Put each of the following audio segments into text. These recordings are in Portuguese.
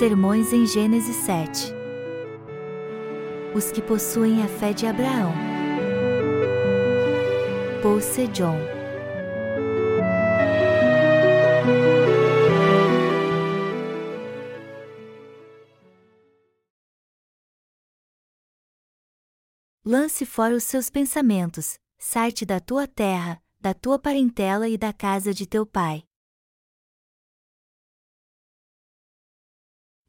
Sermões em Gênesis 7 Os que possuem a fé de Abraão. Paul Sejong Lance fora os seus pensamentos, sai-te da tua terra, da tua parentela e da casa de teu pai.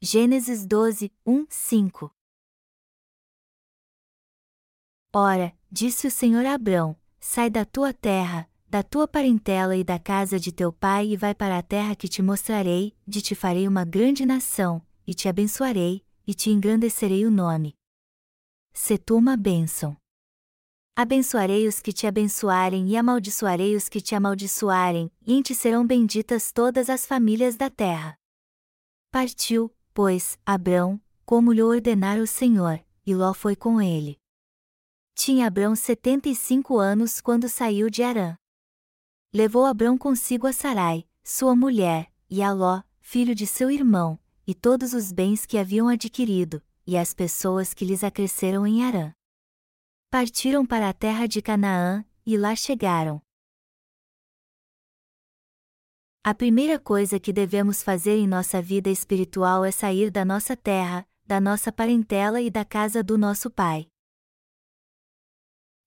Gênesis 12, 1, 5 Ora, disse o Senhor a Abrão: Sai da tua terra, da tua parentela e da casa de teu pai e vai para a terra que te mostrarei, de te farei uma grande nação, e te abençoarei, e te engrandecerei o nome. Se tu uma bênção. Abençoarei os que te abençoarem e amaldiçoarei os que te amaldiçoarem, e em ti serão benditas todas as famílias da terra. Partiu, pois, Abrão, como lhe ordenara o Senhor, e Ló foi com ele. Tinha Abrão setenta e cinco anos quando saiu de Arã. Levou Abrão consigo a Sarai, sua mulher, e a Ló, filho de seu irmão, e todos os bens que haviam adquirido, e as pessoas que lhes acresceram em Arã. Partiram para a terra de Canaã, e lá chegaram. A primeira coisa que devemos fazer em nossa vida espiritual é sair da nossa terra, da nossa parentela e da casa do nosso pai.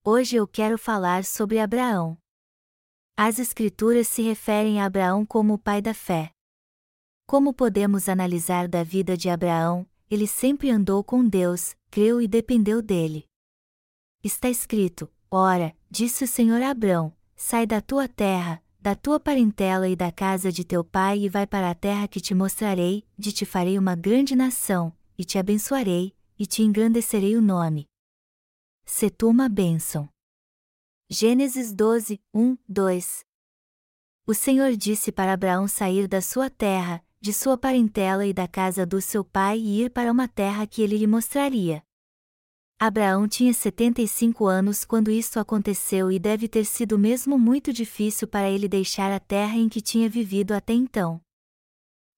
Hoje eu quero falar sobre Abraão. As Escrituras se referem a Abraão como o pai da fé. Como podemos analisar da vida de Abraão, ele sempre andou com Deus, creu e dependeu dele. Está escrito: Ora, disse o Senhor a Abrão: Sai da tua terra, da tua parentela e da casa de teu pai e vai para a terra que te mostrarei, de te farei uma grande nação, e te abençoarei, e te engrandecerei o nome. Se tu uma bênção. Gênesis 12, 1, 2 O Senhor disse para Abraão sair da sua terra, de sua parentela e da casa do seu pai e ir para uma terra que ele lhe mostraria. Abraão tinha 75 anos quando isto aconteceu e deve ter sido mesmo muito difícil para ele deixar a terra em que tinha vivido até então.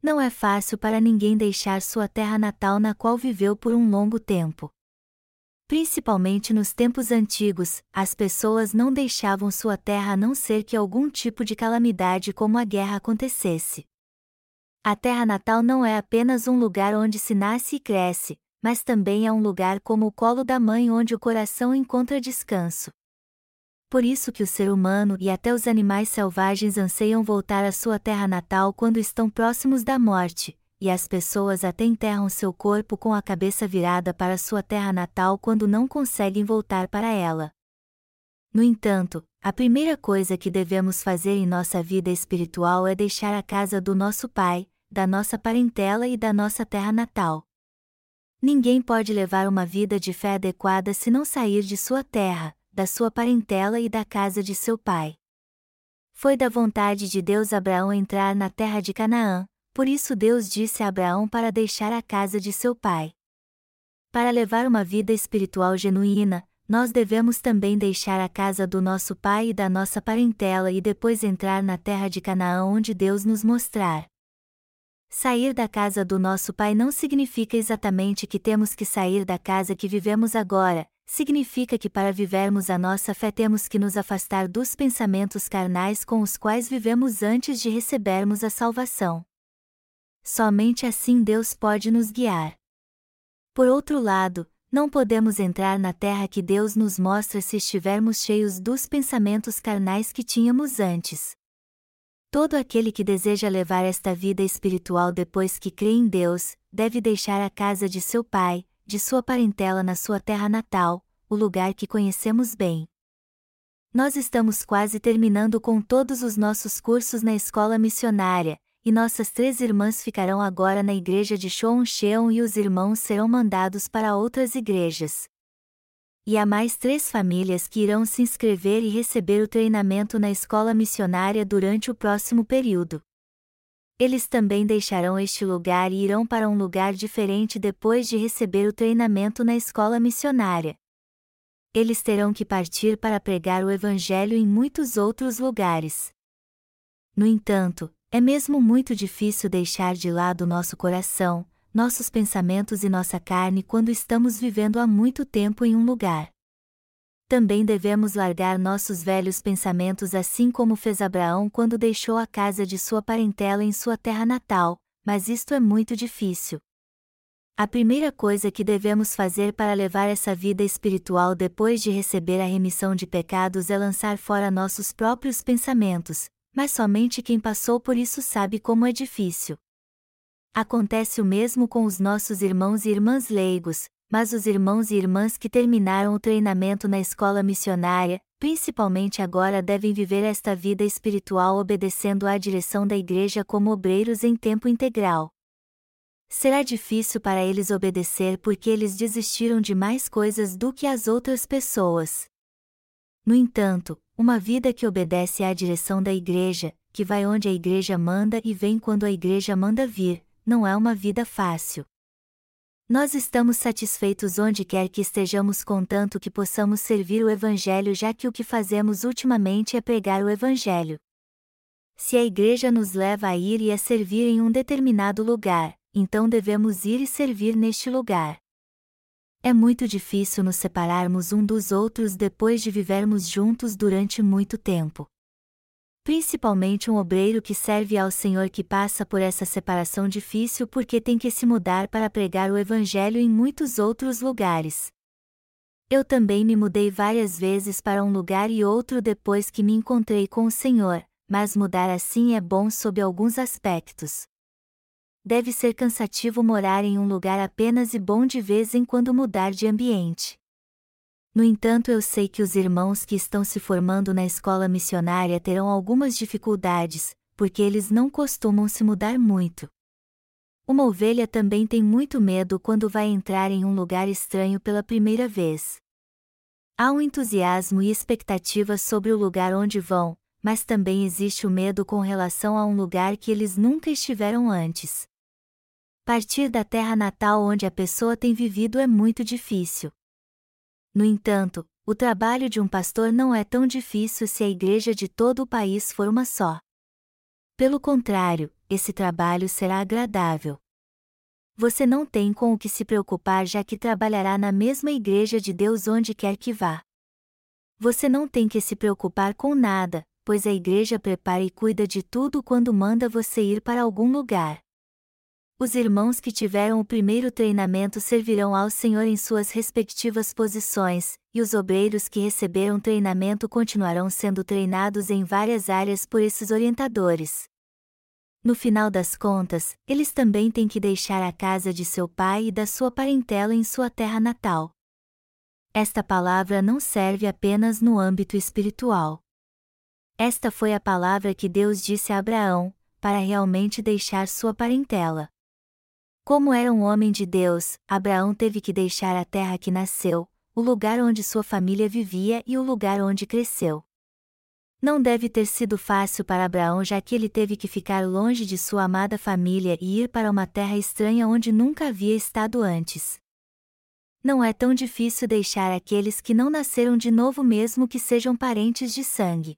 Não é fácil para ninguém deixar sua terra natal na qual viveu por um longo tempo. Principalmente nos tempos antigos, as pessoas não deixavam sua terra a não ser que algum tipo de calamidade como a guerra acontecesse. A terra natal não é apenas um lugar onde se nasce e cresce, mas também é um lugar como o colo da mãe onde o coração encontra descanso. Por isso que o ser humano e até os animais selvagens anseiam voltar à sua terra natal quando estão próximos da morte, e as pessoas até enterram seu corpo com a cabeça virada para sua terra natal quando não conseguem voltar para ela. No entanto, a primeira coisa que devemos fazer em nossa vida espiritual é deixar a casa do nosso Pai, da nossa parentela e da nossa terra natal. Ninguém pode levar uma vida de fé adequada se não sair de sua terra, da sua parentela e da casa de seu pai. Foi da vontade de Deus Abraão entrar na terra de Canaã, por isso Deus disse a Abraão para deixar a casa de seu pai. Para levar uma vida espiritual genuína, nós devemos também deixar a casa do nosso pai e da nossa parentela e depois entrar na terra de Canaã onde Deus nos mostrar. Sair da casa do nosso Pai não significa exatamente que temos que sair da casa que vivemos agora, significa que para vivermos a nossa fé temos que nos afastar dos pensamentos carnais com os quais vivemos antes de recebermos a salvação. Somente assim Deus pode nos guiar. Por outro lado, não podemos entrar na terra que Deus nos mostra se estivermos cheios dos pensamentos carnais que tínhamos antes. Todo aquele que deseja levar esta vida espiritual depois que crê em Deus, deve deixar a casa de seu pai, de sua parentela na sua terra natal, o lugar que conhecemos bem. Nós estamos quase terminando com todos os nossos cursos na escola missionária, e nossas três irmãs ficarão agora na igreja de Cheon e os irmãos serão mandados para outras igrejas e há mais três famílias que irão se inscrever e receber o treinamento na escola missionária durante o próximo período. Eles também deixarão este lugar e irão para um lugar diferente depois de receber o treinamento na escola missionária. Eles terão que partir para pregar o Evangelho em muitos outros lugares. No entanto, é mesmo muito difícil deixar de lado nosso coração, nossos pensamentos e nossa carne quando estamos vivendo há muito tempo em um lugar. Também devemos largar nossos velhos pensamentos assim como fez Abraão quando deixou a casa de sua parentela em sua terra natal, mas isto é muito difícil. A primeira coisa que devemos fazer para levar essa vida espiritual depois de receber a remissão de pecados é lançar fora nossos próprios pensamentos, mas somente quem passou por isso sabe como é difícil. Acontece o mesmo com os nossos irmãos e irmãs leigos, mas os irmãos e irmãs que terminaram o treinamento na escola missionária, principalmente agora devem viver esta vida espiritual obedecendo à direção da igreja como obreiros em tempo integral. Será difícil para eles obedecer porque eles desistiram de mais coisas do que as outras pessoas. No entanto, uma vida que obedece à direção da igreja, que vai onde a igreja manda e vem quando a igreja manda vir, não é uma vida fácil. Nós estamos satisfeitos onde quer que estejamos contanto que possamos servir o Evangelho, já que o que fazemos ultimamente é pregar o Evangelho. Se a igreja nos leva a ir e a servir em um determinado lugar, então devemos ir e servir neste lugar. É muito difícil nos separarmos um dos outros depois de vivermos juntos durante muito tempo. Principalmente um obreiro que serve ao Senhor que passa por essa separação difícil porque tem que se mudar para pregar o Evangelho em muitos outros lugares. Eu também me mudei várias vezes para um lugar e outro depois que me encontrei com o Senhor, mas mudar assim é bom sob alguns aspectos deve ser cansativo morar em um lugar apenas e bom de vez em quando mudar de ambiente. No entanto, eu sei que os irmãos que estão se formando na escola missionária terão algumas dificuldades, porque eles não costumam se mudar muito. Uma ovelha também tem muito medo quando vai entrar em um lugar estranho pela primeira vez. Há um entusiasmo e expectativa sobre o lugar onde vão, mas também existe o medo com relação a um lugar que eles nunca estiveram antes. Partir da terra natal onde a pessoa tem vivido é muito difícil. No entanto, o trabalho de um pastor não é tão difícil se a igreja de todo o país for uma só. Pelo contrário, esse trabalho será agradável. Você não tem com o que se preocupar já que trabalhará na mesma igreja de Deus onde quer que vá. Você não tem que se preocupar com nada, pois a igreja prepara e cuida de tudo quando manda você ir para algum lugar. Os irmãos que tiveram o primeiro treinamento servirão ao Senhor em suas respectivas posições, e os obreiros que receberam treinamento continuarão sendo treinados em várias áreas por esses orientadores. No final das contas, eles também têm que deixar a casa de seu pai e da sua parentela em sua terra natal. Esta palavra não serve apenas no âmbito espiritual. Esta foi a palavra que Deus disse a Abraão, para realmente deixar sua parentela. Como era um homem de Deus, Abraão teve que deixar a terra que nasceu, o lugar onde sua família vivia e o lugar onde cresceu. Não deve ter sido fácil para Abraão já que ele teve que ficar longe de sua amada família e ir para uma terra estranha onde nunca havia estado antes. Não é tão difícil deixar aqueles que não nasceram de novo mesmo que sejam parentes de sangue.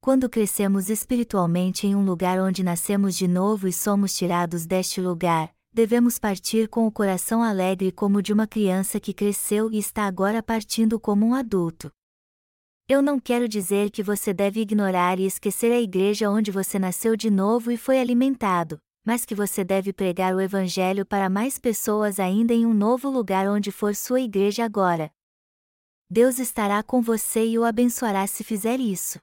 Quando crescemos espiritualmente em um lugar onde nascemos de novo e somos tirados deste lugar, devemos partir com o coração alegre como de uma criança que cresceu e está agora partindo como um adulto. Eu não quero dizer que você deve ignorar e esquecer a igreja onde você nasceu de novo e foi alimentado, mas que você deve pregar o Evangelho para mais pessoas ainda em um novo lugar onde for sua igreja agora. Deus estará com você e o abençoará se fizer isso.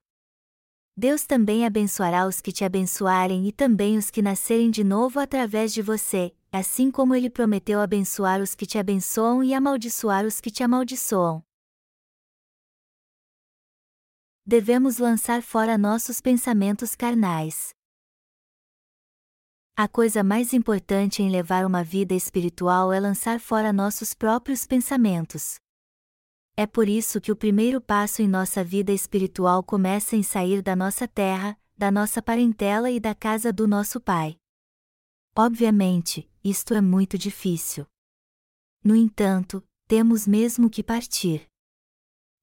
Deus também abençoará os que te abençoarem e também os que nascerem de novo através de você, assim como ele prometeu abençoar os que te abençoam e amaldiçoar os que te amaldiçoam. Devemos lançar fora nossos pensamentos carnais. A coisa mais importante em levar uma vida espiritual é lançar fora nossos próprios pensamentos. É por isso que o primeiro passo em nossa vida espiritual começa em sair da nossa terra, da nossa parentela e da casa do nosso Pai. Obviamente, isto é muito difícil. No entanto, temos mesmo que partir.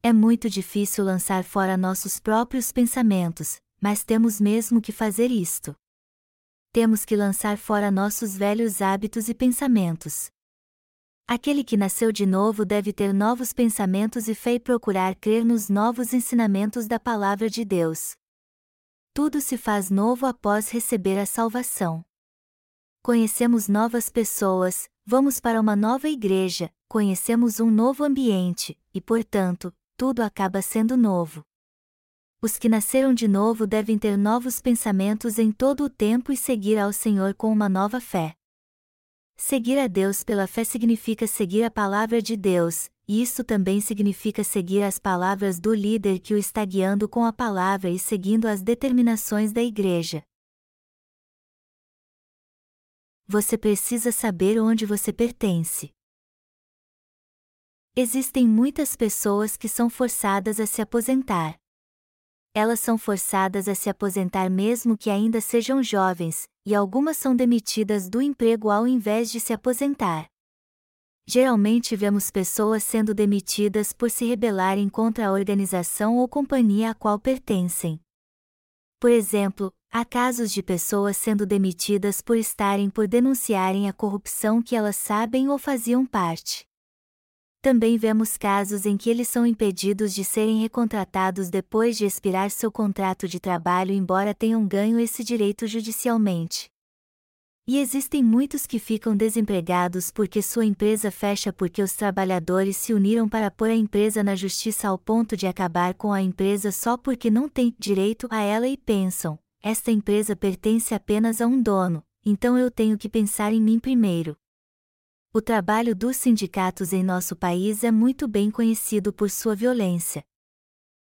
É muito difícil lançar fora nossos próprios pensamentos, mas temos mesmo que fazer isto. temos que lançar fora nossos velhos hábitos e pensamentos. Aquele que nasceu de novo deve ter novos pensamentos e fé e procurar crer nos novos ensinamentos da Palavra de Deus. Tudo se faz novo após receber a salvação. Conhecemos novas pessoas, vamos para uma nova igreja, conhecemos um novo ambiente, e portanto, tudo acaba sendo novo. Os que nasceram de novo devem ter novos pensamentos em todo o tempo e seguir ao Senhor com uma nova fé. Seguir a Deus pela fé significa seguir a palavra de Deus, e isso também significa seguir as palavras do líder que o está guiando com a palavra e seguindo as determinações da igreja. Você precisa saber onde você pertence. Existem muitas pessoas que são forçadas a se aposentar elas são forçadas a se aposentar mesmo que ainda sejam jovens, e algumas são demitidas do emprego ao invés de se aposentar. Geralmente vemos pessoas sendo demitidas por se rebelarem contra a organização ou companhia a qual pertencem. Por exemplo, há casos de pessoas sendo demitidas por estarem por denunciarem a corrupção que elas sabem ou faziam parte. Também vemos casos em que eles são impedidos de serem recontratados depois de expirar seu contrato de trabalho, embora tenham ganho esse direito judicialmente. E existem muitos que ficam desempregados porque sua empresa fecha porque os trabalhadores se uniram para pôr a empresa na justiça ao ponto de acabar com a empresa só porque não têm direito a ela e pensam: esta empresa pertence apenas a um dono, então eu tenho que pensar em mim primeiro. O trabalho dos sindicatos em nosso país é muito bem conhecido por sua violência.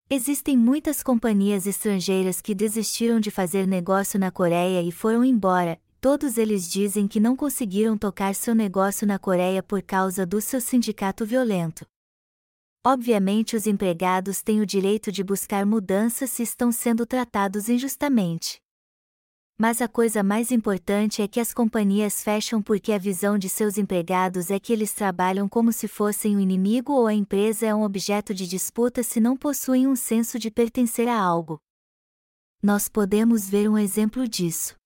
Existem muitas companhias estrangeiras que desistiram de fazer negócio na Coreia e foram embora, todos eles dizem que não conseguiram tocar seu negócio na Coreia por causa do seu sindicato violento. Obviamente, os empregados têm o direito de buscar mudanças se estão sendo tratados injustamente. Mas a coisa mais importante é que as companhias fecham porque a visão de seus empregados é que eles trabalham como se fossem o inimigo ou a empresa é um objeto de disputa se não possuem um senso de pertencer a algo. Nós podemos ver um exemplo disso.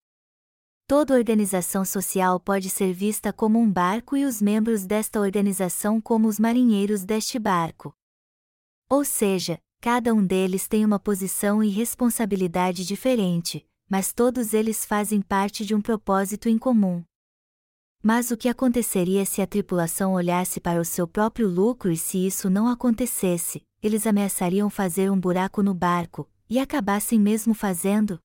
Toda organização social pode ser vista como um barco e os membros desta organização como os marinheiros deste barco. Ou seja, cada um deles tem uma posição e responsabilidade diferente, mas todos eles fazem parte de um propósito em comum. Mas o que aconteceria se a tripulação olhasse para o seu próprio lucro e se isso não acontecesse, eles ameaçariam fazer um buraco no barco, e acabassem mesmo fazendo?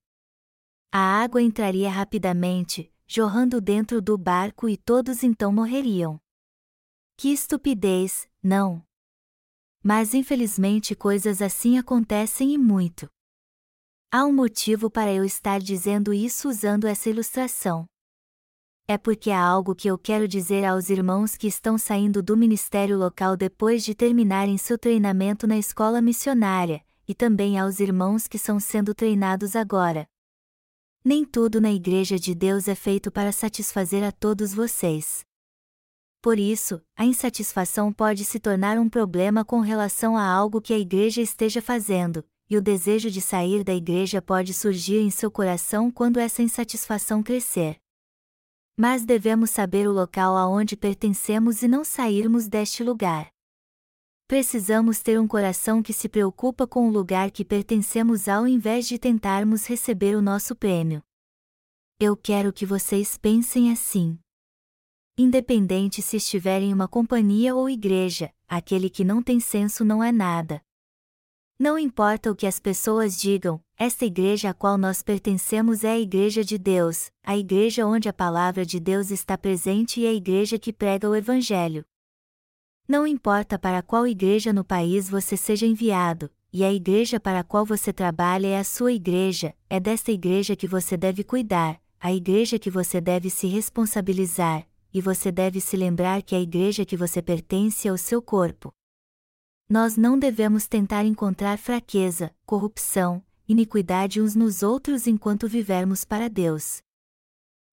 A água entraria rapidamente, jorrando dentro do barco e todos então morreriam. Que estupidez, não? Mas infelizmente coisas assim acontecem e muito. Há um motivo para eu estar dizendo isso usando essa ilustração. É porque há algo que eu quero dizer aos irmãos que estão saindo do ministério local depois de terminarem seu treinamento na escola missionária, e também aos irmãos que estão sendo treinados agora. Nem tudo na Igreja de Deus é feito para satisfazer a todos vocês. Por isso, a insatisfação pode se tornar um problema com relação a algo que a Igreja esteja fazendo, e o desejo de sair da igreja pode surgir em seu coração quando essa insatisfação crescer. Mas devemos saber o local aonde pertencemos e não sairmos deste lugar. Precisamos ter um coração que se preocupa com o lugar que pertencemos ao invés de tentarmos receber o nosso prêmio. Eu quero que vocês pensem assim. Independente se estiver em uma companhia ou igreja, aquele que não tem senso não é nada. Não importa o que as pessoas digam, esta igreja a qual nós pertencemos é a Igreja de Deus, a igreja onde a palavra de Deus está presente e a igreja que prega o Evangelho. Não importa para qual igreja no país você seja enviado, e a igreja para a qual você trabalha é a sua igreja, é desta igreja que você deve cuidar, a igreja que você deve se responsabilizar, e você deve se lembrar que a igreja que você pertence é o seu corpo nós não devemos tentar encontrar fraqueza, corrupção, iniquidade uns nos outros enquanto vivermos para Deus.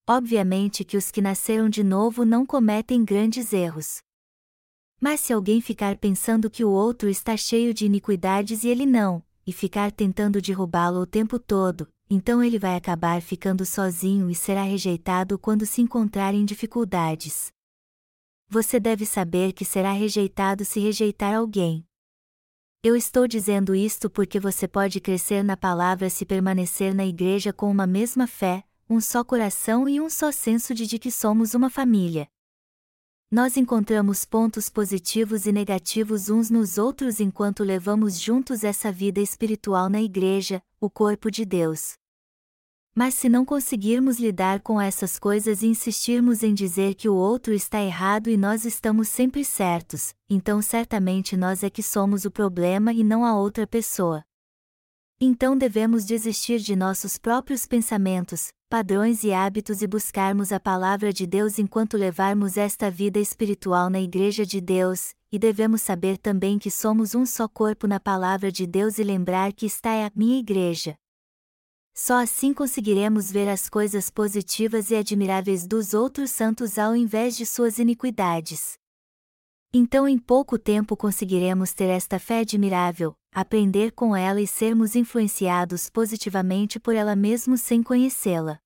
Obviamente que os que nasceram de novo não cometem grandes erros. Mas se alguém ficar pensando que o outro está cheio de iniquidades e ele não, e ficar tentando derrubá-lo o tempo todo, então ele vai acabar ficando sozinho e será rejeitado quando se encontrar em dificuldades. Você deve saber que será rejeitado se rejeitar alguém. Eu estou dizendo isto porque você pode crescer na palavra se permanecer na igreja com uma mesma fé, um só coração e um só senso de, de que somos uma família. Nós encontramos pontos positivos e negativos uns nos outros enquanto levamos juntos essa vida espiritual na igreja, o corpo de Deus. Mas se não conseguirmos lidar com essas coisas e insistirmos em dizer que o outro está errado e nós estamos sempre certos, então certamente nós é que somos o problema e não a outra pessoa. Então devemos desistir de nossos próprios pensamentos, padrões e hábitos e buscarmos a palavra de Deus enquanto levarmos esta vida espiritual na Igreja de Deus, e devemos saber também que somos um só corpo na palavra de Deus e lembrar que está é a minha igreja. Só assim conseguiremos ver as coisas positivas e admiráveis dos outros santos ao invés de suas iniquidades. Então, em pouco tempo conseguiremos ter esta fé admirável, aprender com ela e sermos influenciados positivamente por ela mesmo sem conhecê-la.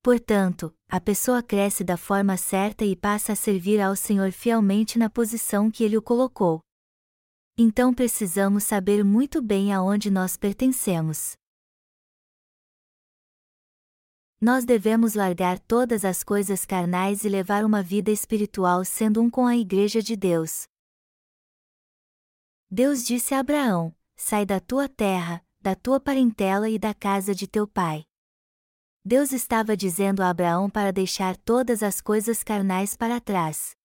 Portanto, a pessoa cresce da forma certa e passa a servir ao Senhor fielmente na posição que ele o colocou. Então precisamos saber muito bem aonde nós pertencemos. Nós devemos largar todas as coisas carnais e levar uma vida espiritual sendo um com a Igreja de Deus. Deus disse a Abraão: Sai da tua terra, da tua parentela e da casa de teu pai. Deus estava dizendo a Abraão para deixar todas as coisas carnais para trás.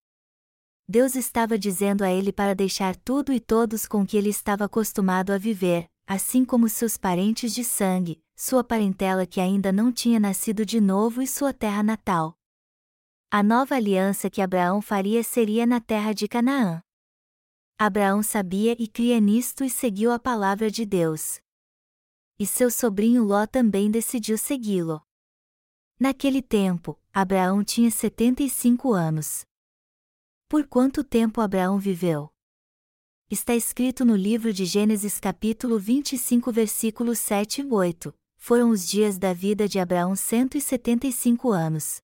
Deus estava dizendo a ele para deixar tudo e todos com que ele estava acostumado a viver, assim como seus parentes de sangue, sua parentela que ainda não tinha nascido de novo e sua terra natal. A nova aliança que Abraão faria seria na terra de Canaã. Abraão sabia e cria nisto e seguiu a palavra de Deus. E seu sobrinho Ló também decidiu segui-lo. Naquele tempo, Abraão tinha 75 anos. Por quanto tempo Abraão viveu? Está escrito no livro de Gênesis capítulo 25 versículos 7 e 8 foram os dias da vida de Abraão 175 anos.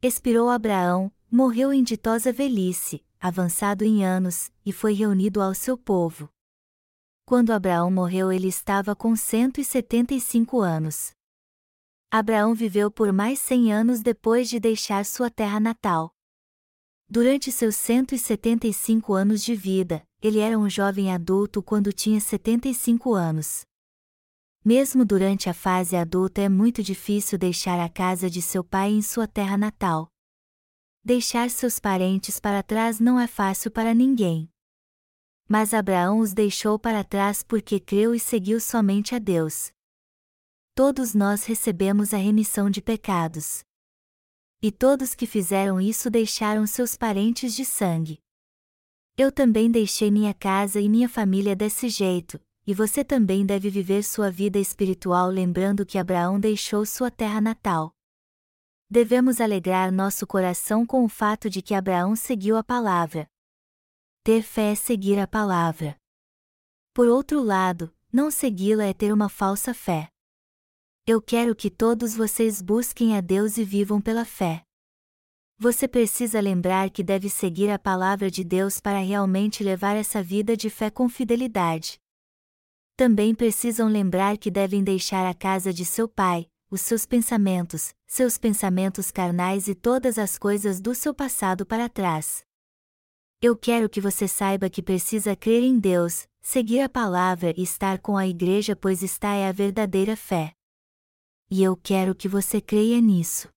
Expirou Abraão, morreu em ditosa velhice, avançado em anos, e foi reunido ao seu povo. Quando Abraão morreu, ele estava com 175 anos. Abraão viveu por mais 100 anos depois de deixar sua terra natal. Durante seus 175 anos de vida, ele era um jovem adulto quando tinha 75 anos. Mesmo durante a fase adulta é muito difícil deixar a casa de seu pai em sua terra natal. Deixar seus parentes para trás não é fácil para ninguém. Mas Abraão os deixou para trás porque creu e seguiu somente a Deus. Todos nós recebemos a remissão de pecados. E todos que fizeram isso deixaram seus parentes de sangue. Eu também deixei minha casa e minha família desse jeito, e você também deve viver sua vida espiritual lembrando que Abraão deixou sua terra natal. Devemos alegrar nosso coração com o fato de que Abraão seguiu a palavra. Ter fé é seguir a palavra. Por outro lado, não segui-la é ter uma falsa fé. Eu quero que todos vocês busquem a Deus e vivam pela fé. Você precisa lembrar que deve seguir a palavra de Deus para realmente levar essa vida de fé com fidelidade também precisam lembrar que devem deixar a casa de seu pai, os seus pensamentos, seus pensamentos carnais e todas as coisas do seu passado para trás. Eu quero que você saiba que precisa crer em Deus, seguir a palavra e estar com a igreja, pois está é a verdadeira fé. E eu quero que você creia nisso.